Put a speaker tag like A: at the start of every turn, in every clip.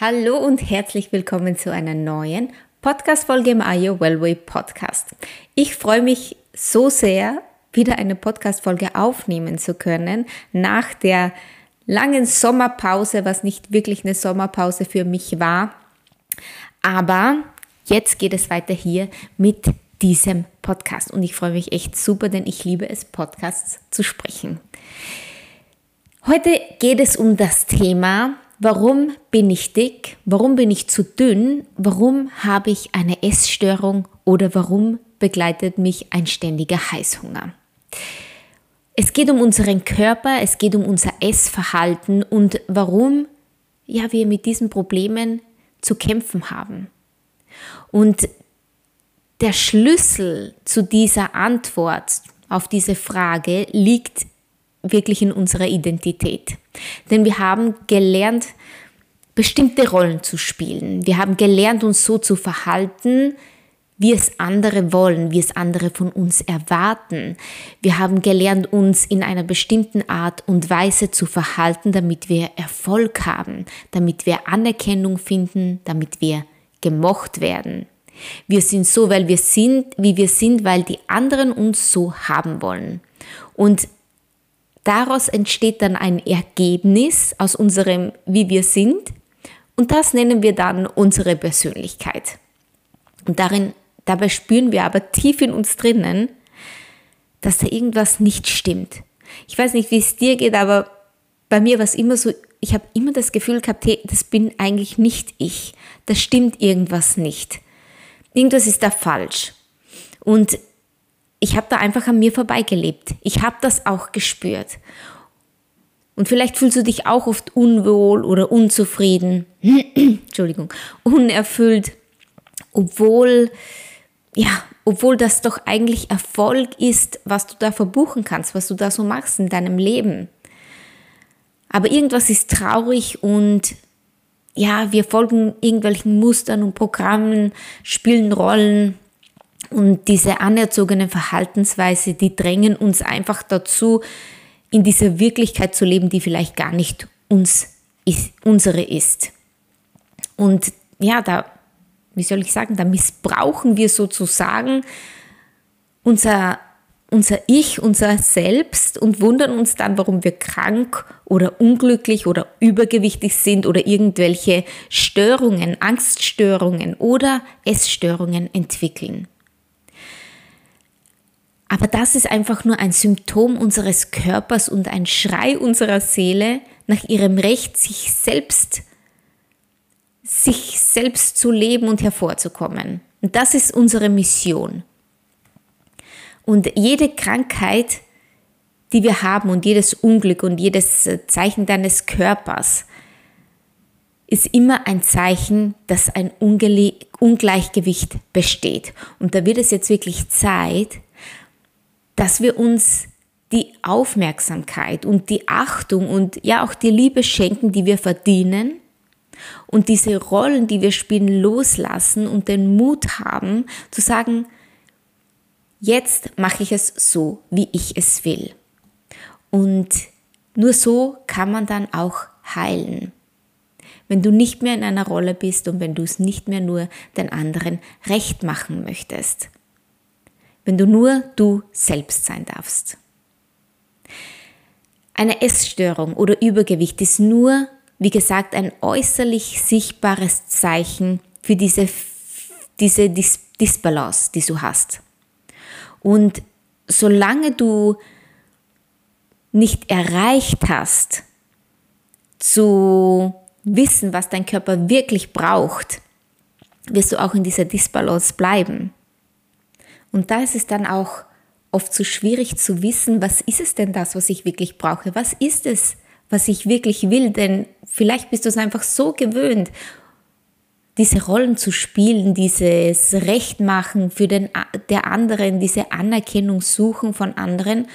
A: Hallo und herzlich willkommen zu einer neuen Podcast-Folge im Ayo Wellway Podcast. Ich freue mich so sehr, wieder eine Podcast-Folge aufnehmen zu können nach der langen Sommerpause, was nicht wirklich eine Sommerpause für mich war. Aber jetzt geht es weiter hier mit diesem Podcast und ich freue mich echt super, denn ich liebe es, Podcasts zu sprechen. Heute geht es um das Thema Warum bin ich dick? Warum bin ich zu dünn? Warum habe ich eine Essstörung? Oder warum begleitet mich ein ständiger Heißhunger? Es geht um unseren Körper, es geht um unser Essverhalten und warum ja, wir mit diesen Problemen zu kämpfen haben. Und der Schlüssel zu dieser Antwort auf diese Frage liegt wirklich in unserer Identität. Denn wir haben gelernt, bestimmte Rollen zu spielen. Wir haben gelernt, uns so zu verhalten, wie es andere wollen, wie es andere von uns erwarten. Wir haben gelernt, uns in einer bestimmten Art und Weise zu verhalten, damit wir Erfolg haben, damit wir Anerkennung finden, damit wir gemocht werden. Wir sind so, weil wir sind, wie wir sind, weil die anderen uns so haben wollen. Und Daraus entsteht dann ein Ergebnis aus unserem, wie wir sind. Und das nennen wir dann unsere Persönlichkeit. Und darin, dabei spüren wir aber tief in uns drinnen, dass da irgendwas nicht stimmt. Ich weiß nicht, wie es dir geht, aber bei mir war es immer so, ich habe immer das Gefühl gehabt, hey, das bin eigentlich nicht ich. Da stimmt irgendwas nicht. Irgendwas ist da falsch. Und ich habe da einfach an mir vorbeigelebt. Ich habe das auch gespürt. Und vielleicht fühlst du dich auch oft unwohl oder unzufrieden, Entschuldigung, unerfüllt, obwohl, ja, obwohl das doch eigentlich Erfolg ist, was du da verbuchen kannst, was du da so machst in deinem Leben. Aber irgendwas ist traurig und ja, wir folgen irgendwelchen Mustern und Programmen, spielen Rollen, und diese anerzogene Verhaltensweise, die drängen uns einfach dazu, in dieser Wirklichkeit zu leben, die vielleicht gar nicht uns ist, unsere ist. Und ja, da, wie soll ich sagen, da missbrauchen wir sozusagen unser, unser Ich, unser Selbst und wundern uns dann, warum wir krank oder unglücklich oder übergewichtig sind oder irgendwelche Störungen, Angststörungen oder Essstörungen entwickeln. Aber das ist einfach nur ein Symptom unseres Körpers und ein Schrei unserer Seele nach ihrem Recht, sich selbst, sich selbst zu leben und hervorzukommen. Und das ist unsere Mission. Und jede Krankheit, die wir haben und jedes Unglück und jedes Zeichen deines Körpers ist immer ein Zeichen, dass ein Ungleichgewicht besteht. Und da wird es jetzt wirklich Zeit, dass wir uns die Aufmerksamkeit und die Achtung und ja auch die Liebe schenken, die wir verdienen und diese Rollen, die wir spielen, loslassen und den Mut haben zu sagen, jetzt mache ich es so, wie ich es will. Und nur so kann man dann auch heilen. Wenn du nicht mehr in einer Rolle bist und wenn du es nicht mehr nur den anderen recht machen möchtest wenn du nur du selbst sein darfst. Eine Essstörung oder Übergewicht ist nur, wie gesagt, ein äußerlich sichtbares Zeichen für diese, diese Dis Disbalance, die du hast. Und solange du nicht erreicht hast, zu wissen, was dein Körper wirklich braucht, wirst du auch in dieser Disbalance bleiben. Und da ist es dann auch oft so schwierig zu wissen, was ist es denn das, was ich wirklich brauche? Was ist es, was ich wirklich will? Denn vielleicht bist du es einfach so gewöhnt, diese Rollen zu spielen, dieses Recht machen für den, der anderen, diese Anerkennung suchen von anderen.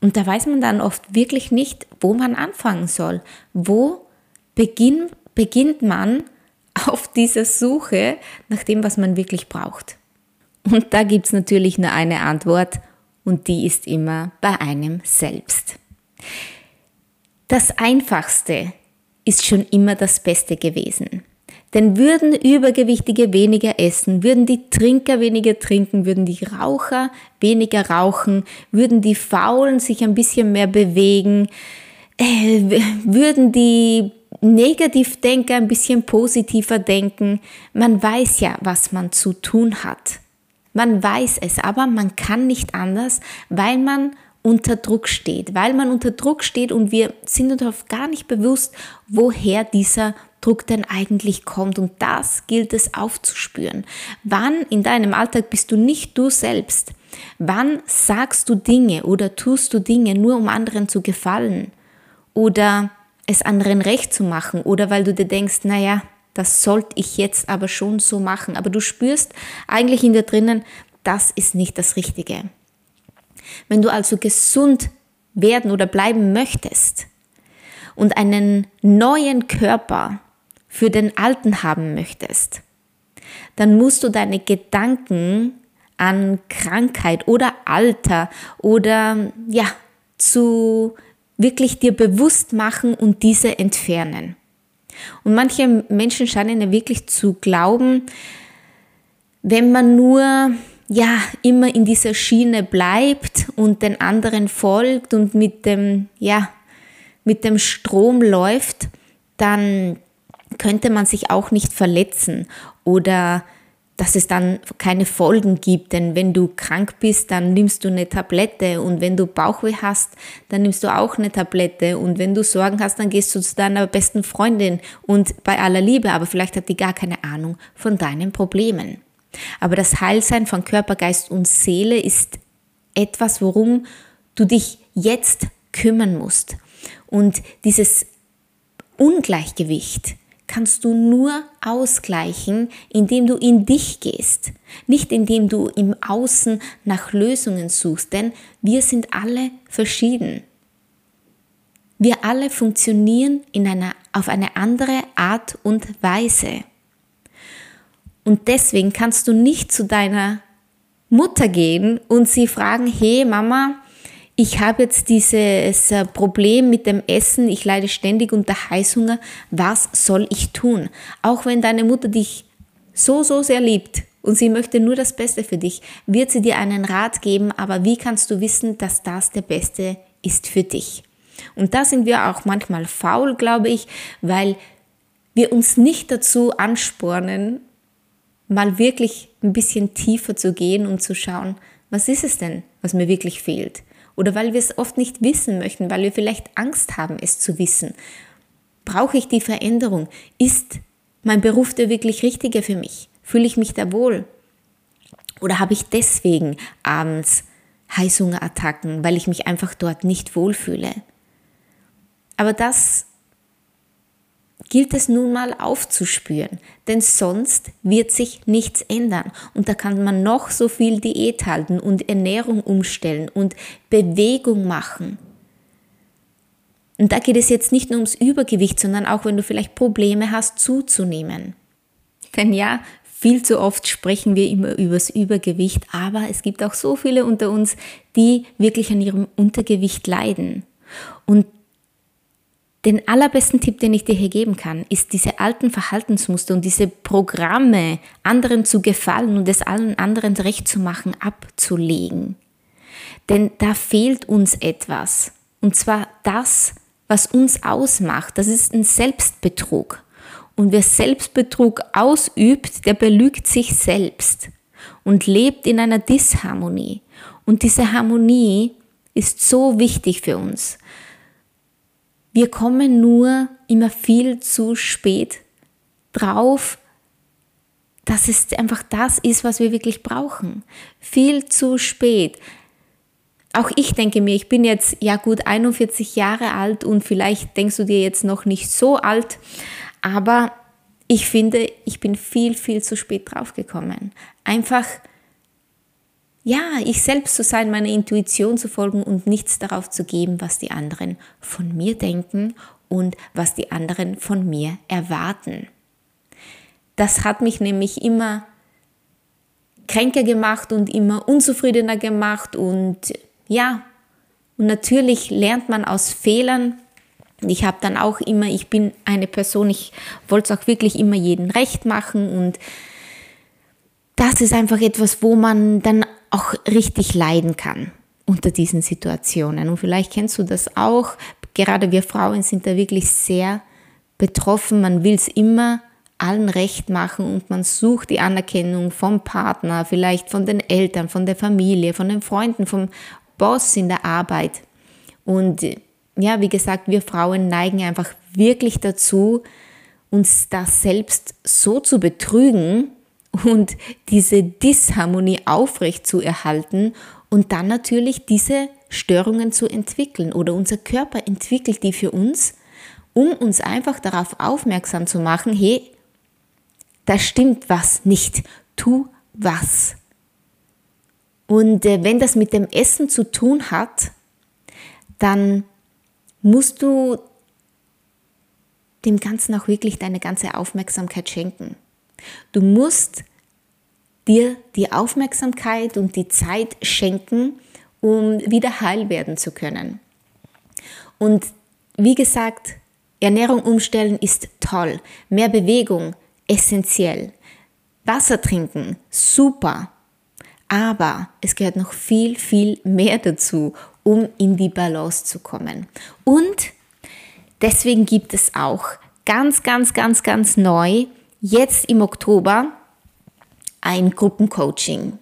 A: Und da weiß man dann oft wirklich nicht, wo man anfangen soll. Wo beginn, beginnt man auf dieser Suche nach dem, was man wirklich braucht? Und da gibt es natürlich nur eine Antwort und die ist immer bei einem selbst. Das Einfachste ist schon immer das Beste gewesen. Denn würden Übergewichtige weniger essen, würden die Trinker weniger trinken, würden die Raucher weniger rauchen, würden die Faulen sich ein bisschen mehr bewegen, äh, würden die Negativdenker ein bisschen positiver denken. Man weiß ja, was man zu tun hat. Man weiß es, aber man kann nicht anders, weil man unter Druck steht, weil man unter Druck steht und wir sind uns oft gar nicht bewusst, woher dieser Druck denn eigentlich kommt. Und das gilt es aufzuspüren. Wann in deinem Alltag bist du nicht du selbst? Wann sagst du Dinge oder tust du Dinge nur um anderen zu gefallen? Oder es anderen recht zu machen? Oder weil du dir denkst, naja, das sollte ich jetzt aber schon so machen. Aber du spürst eigentlich in dir drinnen, das ist nicht das Richtige. Wenn du also gesund werden oder bleiben möchtest und einen neuen Körper für den alten haben möchtest, dann musst du deine Gedanken an Krankheit oder Alter oder ja, zu wirklich dir bewusst machen und diese entfernen. Und manche Menschen scheinen ja wirklich zu glauben, wenn man nur ja immer in dieser Schiene bleibt und den anderen folgt und mit dem ja mit dem Strom läuft, dann könnte man sich auch nicht verletzen oder dass es dann keine Folgen gibt. Denn wenn du krank bist, dann nimmst du eine Tablette und wenn du Bauchweh hast, dann nimmst du auch eine Tablette und wenn du Sorgen hast, dann gehst du zu deiner besten Freundin und bei aller Liebe, aber vielleicht hat die gar keine Ahnung von deinen Problemen. Aber das Heilsein von Körper, Geist und Seele ist etwas, worum du dich jetzt kümmern musst. Und dieses Ungleichgewicht, kannst du nur ausgleichen, indem du in dich gehst, nicht indem du im Außen nach Lösungen suchst, denn wir sind alle verschieden. Wir alle funktionieren in einer, auf eine andere Art und Weise. Und deswegen kannst du nicht zu deiner Mutter gehen und sie fragen, hey Mama, ich habe jetzt dieses äh, Problem mit dem Essen, ich leide ständig unter Heißhunger, was soll ich tun? Auch wenn deine Mutter dich so, so sehr liebt und sie möchte nur das Beste für dich, wird sie dir einen Rat geben, aber wie kannst du wissen, dass das der Beste ist für dich? Und da sind wir auch manchmal faul, glaube ich, weil wir uns nicht dazu anspornen, mal wirklich ein bisschen tiefer zu gehen und zu schauen, was ist es denn, was mir wirklich fehlt? Oder weil wir es oft nicht wissen möchten, weil wir vielleicht Angst haben, es zu wissen. Brauche ich die Veränderung? Ist mein Beruf der wirklich richtige für mich? Fühle ich mich da wohl? Oder habe ich deswegen abends Heißhungerattacken, weil ich mich einfach dort nicht wohlfühle? Aber das gilt es nun mal aufzuspüren, denn sonst wird sich nichts ändern. Und da kann man noch so viel Diät halten und Ernährung umstellen und Bewegung machen. Und da geht es jetzt nicht nur ums Übergewicht, sondern auch, wenn du vielleicht Probleme hast, zuzunehmen. Denn ja, viel zu oft sprechen wir immer übers Übergewicht, aber es gibt auch so viele unter uns, die wirklich an ihrem Untergewicht leiden. Und den allerbesten Tipp, den ich dir hier geben kann, ist diese alten Verhaltensmuster und diese Programme, anderen zu gefallen und es allen anderen recht zu machen, abzulegen. Denn da fehlt uns etwas. Und zwar das, was uns ausmacht. Das ist ein Selbstbetrug. Und wer Selbstbetrug ausübt, der belügt sich selbst und lebt in einer Disharmonie. Und diese Harmonie ist so wichtig für uns. Wir kommen nur immer viel zu spät drauf, dass es einfach das ist, was wir wirklich brauchen. Viel zu spät. auch ich denke mir, ich bin jetzt ja gut 41 Jahre alt und vielleicht denkst du dir jetzt noch nicht so alt, aber ich finde, ich bin viel, viel zu spät draufgekommen. Einfach, ja, ich selbst zu sein, meiner Intuition zu folgen und nichts darauf zu geben, was die anderen von mir denken und was die anderen von mir erwarten. Das hat mich nämlich immer kränker gemacht und immer unzufriedener gemacht und ja, und natürlich lernt man aus Fehlern. Ich habe dann auch immer, ich bin eine Person, ich wollte es auch wirklich immer jeden recht machen und das ist einfach etwas, wo man dann auch richtig leiden kann unter diesen Situationen. Und vielleicht kennst du das auch. Gerade wir Frauen sind da wirklich sehr betroffen. Man will es immer allen recht machen und man sucht die Anerkennung vom Partner, vielleicht von den Eltern, von der Familie, von den Freunden, vom Boss in der Arbeit. Und ja, wie gesagt, wir Frauen neigen einfach wirklich dazu, uns da selbst so zu betrügen und diese Disharmonie aufrecht zu erhalten und dann natürlich diese Störungen zu entwickeln oder unser Körper entwickelt die für uns, um uns einfach darauf aufmerksam zu machen, hey, da stimmt was nicht, tu was. Und äh, wenn das mit dem Essen zu tun hat, dann musst du dem Ganzen auch wirklich deine ganze Aufmerksamkeit schenken. Du musst dir die Aufmerksamkeit und die Zeit schenken, um wieder heil werden zu können. Und wie gesagt, Ernährung umstellen ist toll. Mehr Bewegung, essentiell. Wasser trinken, super. Aber es gehört noch viel, viel mehr dazu, um in die Balance zu kommen. Und deswegen gibt es auch ganz, ganz, ganz, ganz neu, jetzt im Oktober, ein Gruppencoaching.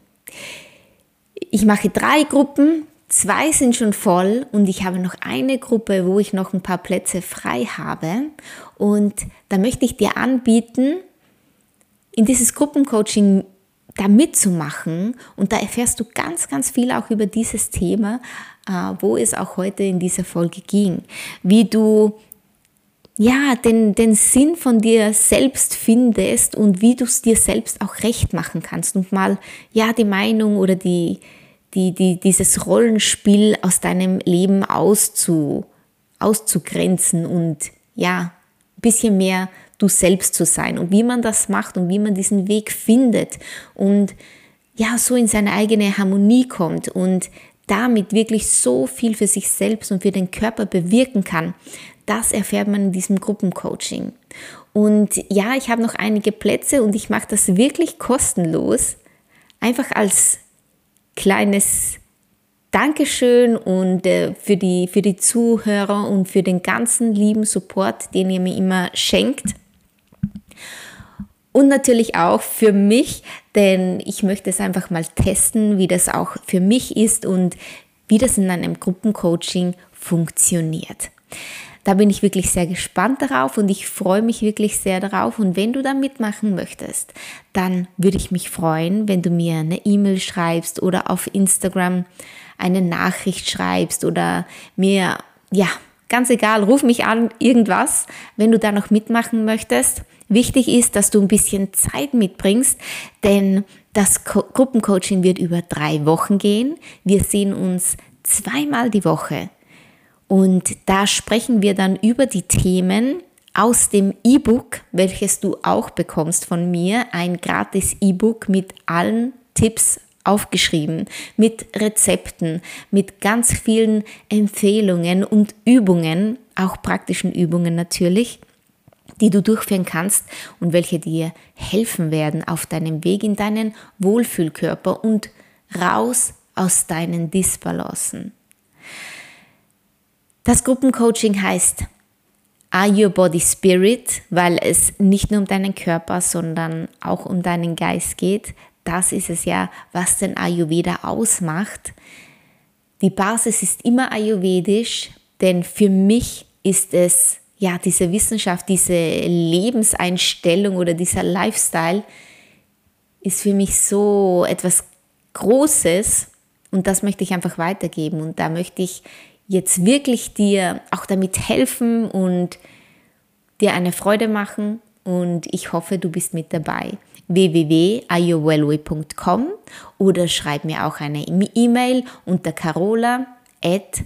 A: Ich mache drei Gruppen, zwei sind schon voll und ich habe noch eine Gruppe, wo ich noch ein paar Plätze frei habe. Und da möchte ich dir anbieten, in dieses Gruppencoaching da mitzumachen und da erfährst du ganz, ganz viel auch über dieses Thema, äh, wo es auch heute in dieser Folge ging. Wie du ja, den, den Sinn von dir selbst findest und wie du es dir selbst auch recht machen kannst und mal ja die Meinung oder die, die, die, dieses Rollenspiel aus deinem Leben auszu, auszugrenzen und ja, ein bisschen mehr du selbst zu sein und wie man das macht und wie man diesen Weg findet und ja, so in seine eigene Harmonie kommt und damit wirklich so viel für sich selbst und für den Körper bewirken kann, das erfährt man in diesem Gruppencoaching. Und ja, ich habe noch einige Plätze und ich mache das wirklich kostenlos, einfach als kleines Dankeschön und äh, für, die, für die Zuhörer und für den ganzen lieben Support, den ihr mir immer schenkt. Und natürlich auch für mich, denn ich möchte es einfach mal testen, wie das auch für mich ist und wie das in einem Gruppencoaching funktioniert. Da bin ich wirklich sehr gespannt darauf und ich freue mich wirklich sehr darauf. Und wenn du da mitmachen möchtest, dann würde ich mich freuen, wenn du mir eine E-Mail schreibst oder auf Instagram eine Nachricht schreibst oder mir, ja, ganz egal, ruf mich an, irgendwas, wenn du da noch mitmachen möchtest. Wichtig ist, dass du ein bisschen Zeit mitbringst, denn das Gruppencoaching wird über drei Wochen gehen. Wir sehen uns zweimal die Woche. Und da sprechen wir dann über die Themen aus dem E-Book, welches du auch bekommst von mir, ein gratis E-Book mit allen Tipps aufgeschrieben, mit Rezepten, mit ganz vielen Empfehlungen und Übungen, auch praktischen Übungen natürlich die du durchführen kannst und welche dir helfen werden auf deinem Weg in deinen Wohlfühlkörper und raus aus deinen Disbalancen. Das Gruppencoaching heißt Are Your Body Spirit, weil es nicht nur um deinen Körper, sondern auch um deinen Geist geht. Das ist es ja, was den Ayurveda ausmacht. Die Basis ist immer ayurvedisch, denn für mich ist es ja, diese Wissenschaft, diese Lebenseinstellung oder dieser Lifestyle ist für mich so etwas Großes Und das möchte ich einfach weitergeben. Und da möchte ich jetzt wirklich dir auch damit helfen und dir eine Freude machen. Und ich hoffe, du bist mit dabei. www.iowellway.com oder schreib mir auch eine E-Mail unter carola at.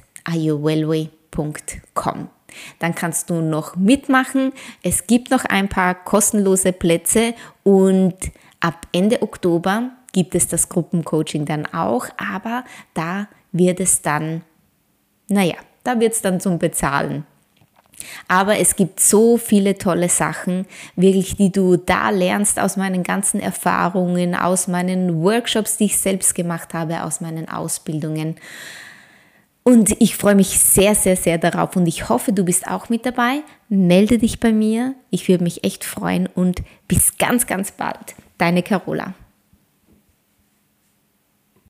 A: Dann kannst du noch mitmachen. Es gibt noch ein paar kostenlose Plätze und ab Ende Oktober gibt es das Gruppencoaching dann auch, aber da wird es dann, naja, da wird es dann zum Bezahlen. Aber es gibt so viele tolle Sachen, wirklich, die du da lernst aus meinen ganzen Erfahrungen, aus meinen Workshops, die ich selbst gemacht habe, aus meinen Ausbildungen. Und ich freue mich sehr, sehr, sehr darauf und ich hoffe, du bist auch mit dabei. Melde dich bei mir. Ich würde mich echt freuen und bis ganz, ganz bald. Deine Carola.